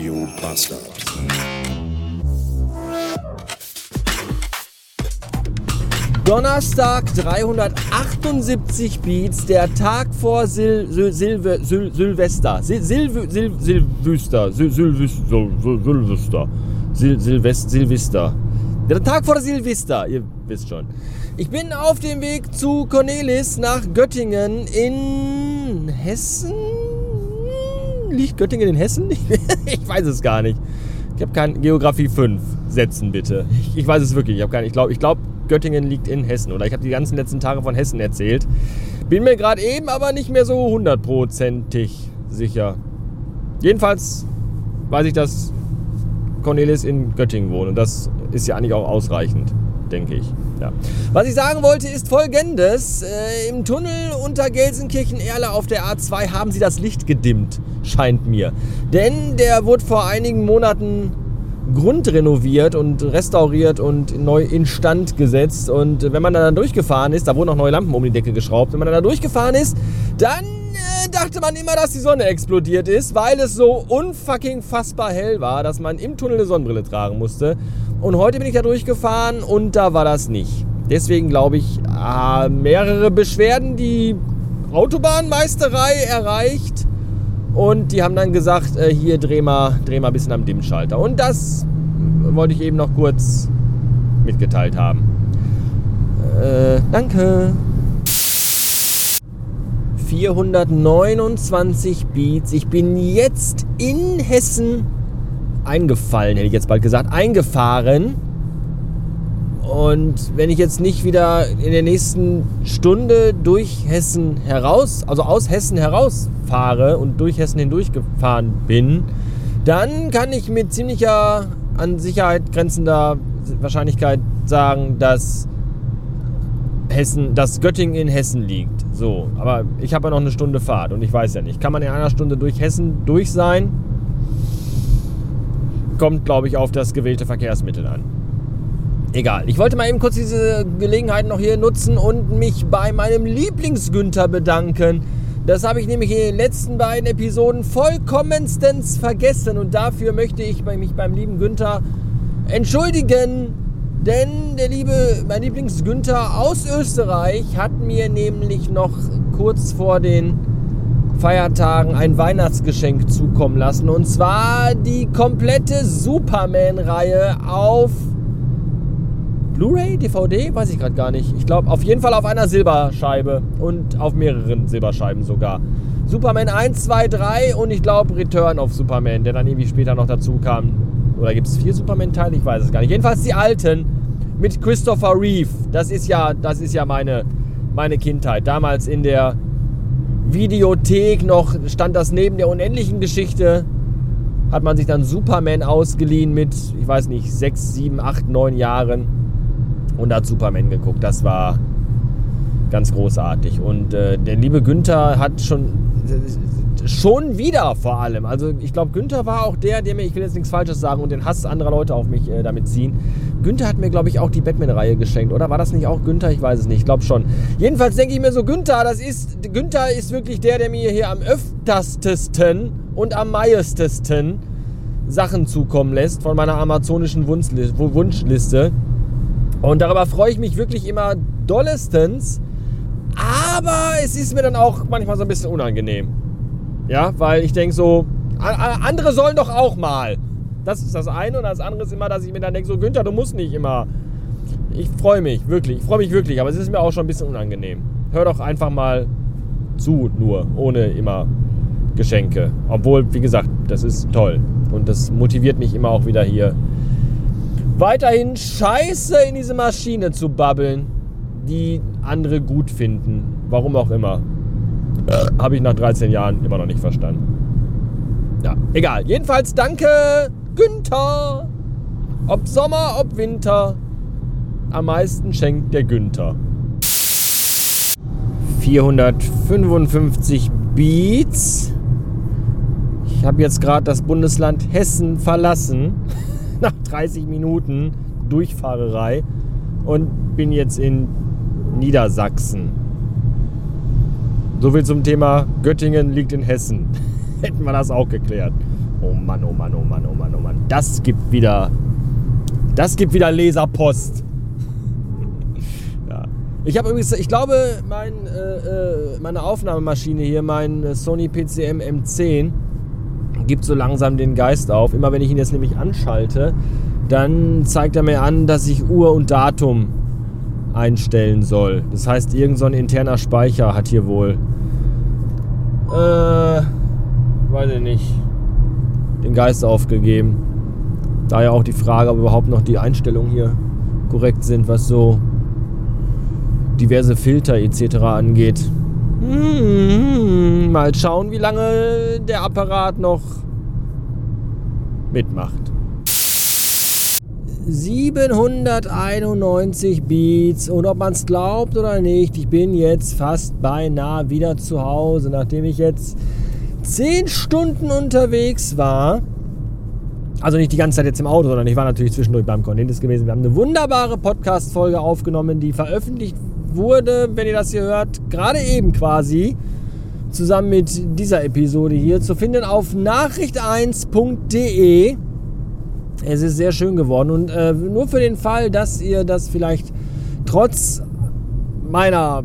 Radio Bastard. Donnerstag 378 Beats, der Tag vor Sil Sil Silve Sil Silvester. Sil Sil Silvester. Sil Silvester. Silvester. Sil Silvest Silvester. Der Tag vor Silvester, ihr wisst schon. Ich bin auf dem Weg zu Cornelis nach Göttingen in Hessen. Liegt Göttingen in Hessen? Ich weiß es gar nicht. Ich habe kein Geografie 5 setzen bitte. Ich, ich weiß es wirklich. Ich ich glaube, ich glaube Göttingen liegt in Hessen oder ich habe die ganzen letzten Tage von Hessen erzählt. Bin mir gerade eben aber nicht mehr so hundertprozentig sicher. Jedenfalls weiß ich, dass Cornelis in Göttingen wohnt und das ist ja eigentlich auch ausreichend, denke ich. Ja. Was ich sagen wollte, ist folgendes. Äh, Im Tunnel unter Gelsenkirchen-Erle auf der A2 haben sie das Licht gedimmt, scheint mir. Denn der wurde vor einigen Monaten grundrenoviert und restauriert und neu instand gesetzt. Und wenn man dann durchgefahren ist, da wurden auch neue Lampen um die Decke geschraubt, wenn man dann da durchgefahren ist, dann äh, dachte man immer, dass die Sonne explodiert ist, weil es so unfucking fassbar hell war, dass man im Tunnel eine Sonnenbrille tragen musste. Und heute bin ich da durchgefahren und da war das nicht. Deswegen glaube ich, äh, mehrere Beschwerden die Autobahnmeisterei erreicht und die haben dann gesagt, äh, hier dreh mal, dreh mal ein bisschen am Dimmschalter. Und das wollte ich eben noch kurz mitgeteilt haben. Äh, danke. 429 Beats. Ich bin jetzt in Hessen eingefallen, hätte ich jetzt bald gesagt, eingefahren. Und wenn ich jetzt nicht wieder in der nächsten Stunde durch Hessen heraus, also aus Hessen herausfahre und durch Hessen hindurch gefahren bin, dann kann ich mit ziemlicher an Sicherheit grenzender Wahrscheinlichkeit sagen, dass Hessen, dass Göttingen in Hessen liegt. So, aber ich habe ja noch eine Stunde Fahrt und ich weiß ja nicht. Kann man in einer Stunde durch Hessen durch sein? Kommt, glaube ich, auf das gewählte Verkehrsmittel an. Egal. Ich wollte mal eben kurz diese Gelegenheit noch hier nutzen und mich bei meinem Lieblingsgünther bedanken. Das habe ich nämlich in den letzten beiden Episoden vollkommenstens vergessen und dafür möchte ich mich beim lieben Günther entschuldigen. Denn der liebe, mein Lieblingsgünther aus Österreich hat mir nämlich noch kurz vor den Feiertagen ein Weihnachtsgeschenk zukommen lassen. Und zwar die komplette Superman-Reihe auf Blu-ray, DVD, weiß ich gerade gar nicht. Ich glaube auf jeden Fall auf einer Silberscheibe und auf mehreren Silberscheiben sogar. Superman 1, 2, 3 und ich glaube Return of Superman, der dann irgendwie später noch dazu kam. Oder gibt es vier Superman-Teile? Ich weiß es gar nicht. Jedenfalls die alten mit Christopher Reeve. Das ist ja, das ist ja meine, meine Kindheit. Damals in der Videothek noch stand das neben der unendlichen Geschichte. Hat man sich dann Superman ausgeliehen mit, ich weiß nicht, 6, 7, 8, 9 Jahren und hat Superman geguckt. Das war ganz großartig. Und äh, der liebe Günther hat schon, schon wieder vor allem, also ich glaube, Günther war auch der, der mir, ich will jetzt nichts Falsches sagen und den Hass anderer Leute auf mich äh, damit ziehen. Günther hat mir, glaube ich, auch die Batman-Reihe geschenkt, oder? War das nicht auch Günther? Ich weiß es nicht, ich glaube schon. Jedenfalls denke ich mir so, Günther, das ist, Günther ist wirklich der, der mir hier am öfterstesten und am meistesten Sachen zukommen lässt von meiner amazonischen Wunschliste. Und darüber freue ich mich wirklich immer dollestens. Aber es ist mir dann auch manchmal so ein bisschen unangenehm. Ja, weil ich denke so, andere sollen doch auch mal. Das ist das eine. Und das andere ist immer, dass ich mir dann denke, so Günther, du musst nicht immer. Ich freue mich, wirklich. Ich freue mich wirklich. Aber es ist mir auch schon ein bisschen unangenehm. Hör doch einfach mal zu, nur. Ohne immer Geschenke. Obwohl, wie gesagt, das ist toll. Und das motiviert mich immer auch wieder hier weiterhin Scheiße in diese Maschine zu babbeln, die andere gut finden. Warum auch immer. Äh, Habe ich nach 13 Jahren immer noch nicht verstanden. Ja, egal. Jedenfalls danke, Günther. Ob Sommer, ob Winter. Am meisten schenkt der Günther. 455 Beats. Ich habe jetzt gerade das Bundesland Hessen verlassen nach 30 Minuten Durchfahrerei und bin jetzt in Niedersachsen. Soviel zum Thema Göttingen liegt in Hessen. Hätten wir das auch geklärt. Oh Mann, oh Mann, oh Mann, oh Mann, oh Mann. Das gibt wieder. Das gibt wieder Leserpost. ja. Ich habe übrigens, ich glaube, mein, äh, äh meine Aufnahmemaschine hier, mein Sony PCM M10, gibt so langsam den Geist auf. Immer wenn ich ihn jetzt nämlich anschalte, dann zeigt er mir an, dass ich Uhr und Datum einstellen soll. Das heißt, irgend so ein interner Speicher hat hier wohl, äh, weiß ich nicht, den Geist aufgegeben. Daher auch die Frage, ob überhaupt noch die Einstellungen hier korrekt sind, was so diverse Filter etc. angeht. Hm, mal schauen, wie lange der Apparat noch mitmacht. 791 Beats und ob man es glaubt oder nicht, ich bin jetzt fast beinahe wieder zu Hause, nachdem ich jetzt 10 Stunden unterwegs war. Also nicht die ganze Zeit jetzt im Auto, sondern ich war natürlich zwischendurch beim Cornelis gewesen. Wir haben eine wunderbare Podcast-Folge aufgenommen, die veröffentlicht wurde, wenn ihr das hier hört, gerade eben quasi, zusammen mit dieser Episode hier, zu finden auf nachricht1.de. Es ist sehr schön geworden und äh, nur für den Fall, dass ihr das vielleicht trotz meiner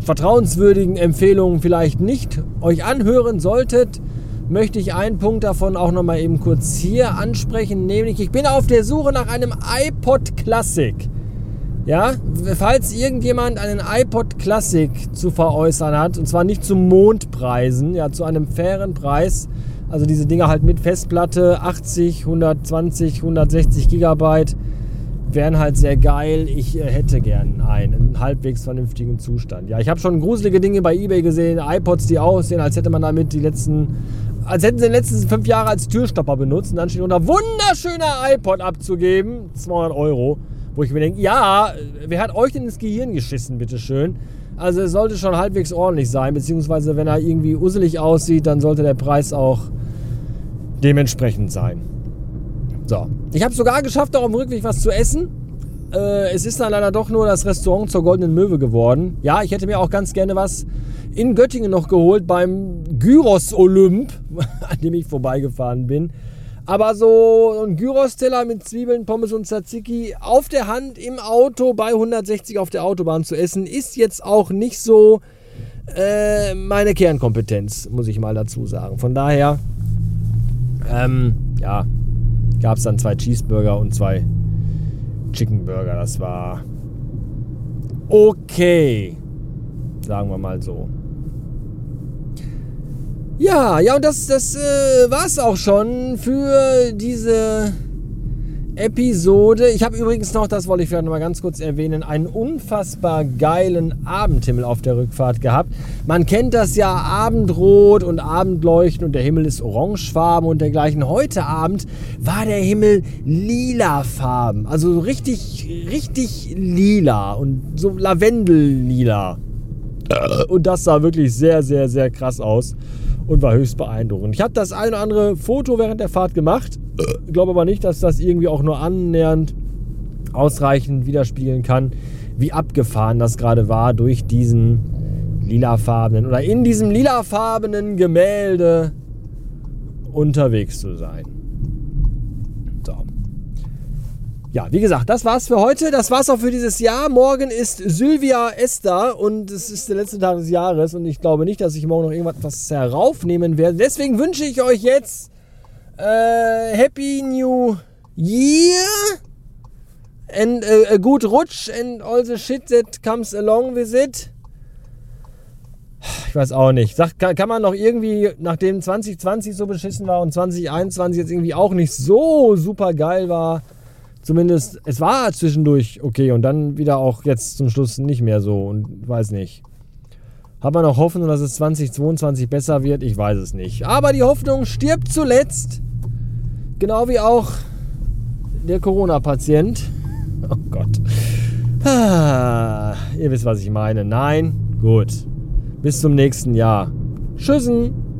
vertrauenswürdigen Empfehlungen vielleicht nicht euch anhören solltet, möchte ich einen Punkt davon auch noch mal eben kurz hier ansprechen, nämlich ich bin auf der Suche nach einem iPod Classic. Ja, falls irgendjemand einen iPod Classic zu veräußern hat, und zwar nicht zu Mondpreisen, ja, zu einem fairen Preis, also diese Dinger halt mit Festplatte, 80, 120, 160 Gigabyte, wären halt sehr geil. Ich äh, hätte gern einen, einen halbwegs vernünftigen Zustand. Ja, ich habe schon gruselige Dinge bei eBay gesehen, iPods, die aussehen, als hätte man damit die letzten, als hätten sie die letzten fünf Jahre als Türstopper benutzt. Und dann steht unter wunderschöner iPod abzugeben, 200 Euro. Wo ich mir denke, ja, wer hat euch denn ins Gehirn geschissen, bitteschön? Also es sollte schon halbwegs ordentlich sein, beziehungsweise wenn er irgendwie usselig aussieht, dann sollte der Preis auch dementsprechend sein. So, ich habe sogar geschafft, auch im Rückweg was zu essen. Äh, es ist dann leider doch nur das Restaurant zur Goldenen Möwe geworden. Ja, ich hätte mir auch ganz gerne was in Göttingen noch geholt beim Gyros Olymp, an dem ich vorbeigefahren bin. Aber so ein Gyros-Teller mit Zwiebeln, Pommes und Tzatziki auf der Hand im Auto bei 160 auf der Autobahn zu essen, ist jetzt auch nicht so äh, meine Kernkompetenz, muss ich mal dazu sagen. Von daher ähm, ja, gab es dann zwei Cheeseburger und zwei Chicken Burger. Das war okay, sagen wir mal so. Ja, ja, und das, das äh, war es auch schon für diese Episode. Ich habe übrigens noch, das wollte ich vielleicht noch mal ganz kurz erwähnen, einen unfassbar geilen Abendhimmel auf der Rückfahrt gehabt. Man kennt das ja, Abendrot und Abendleuchten und der Himmel ist orangefarben und dergleichen. Heute Abend war der Himmel lilafarben, also richtig, richtig lila und so Lavendellila. Und das sah wirklich sehr, sehr, sehr krass aus und war höchst beeindruckend. Ich habe das ein oder andere Foto während der Fahrt gemacht, glaube aber nicht, dass das irgendwie auch nur annähernd ausreichend widerspiegeln kann, wie abgefahren das gerade war durch diesen lilafarbenen oder in diesem lilafarbenen Gemälde unterwegs zu sein. Ja, wie gesagt, das war's für heute. Das war's auch für dieses Jahr. Morgen ist Sylvia Esther und es ist der letzte Tag des Jahres und ich glaube nicht, dass ich morgen noch irgendwas heraufnehmen werde. Deswegen wünsche ich euch jetzt äh, Happy New Year and a good rutsch and all the shit that comes along with it. Ich weiß auch nicht. Sag, kann, kann man noch irgendwie, nachdem 2020 so beschissen war und 2021 jetzt irgendwie auch nicht so super geil war, zumindest, es war zwischendurch okay und dann wieder auch jetzt zum Schluss nicht mehr so und weiß nicht. Hat man noch Hoffnung, dass es 2022 besser wird? Ich weiß es nicht. Aber die Hoffnung stirbt zuletzt. Genau wie auch der Corona-Patient. Oh Gott. Ah, ihr wisst, was ich meine. Nein? Gut. Bis zum nächsten Jahr. Tschüssen.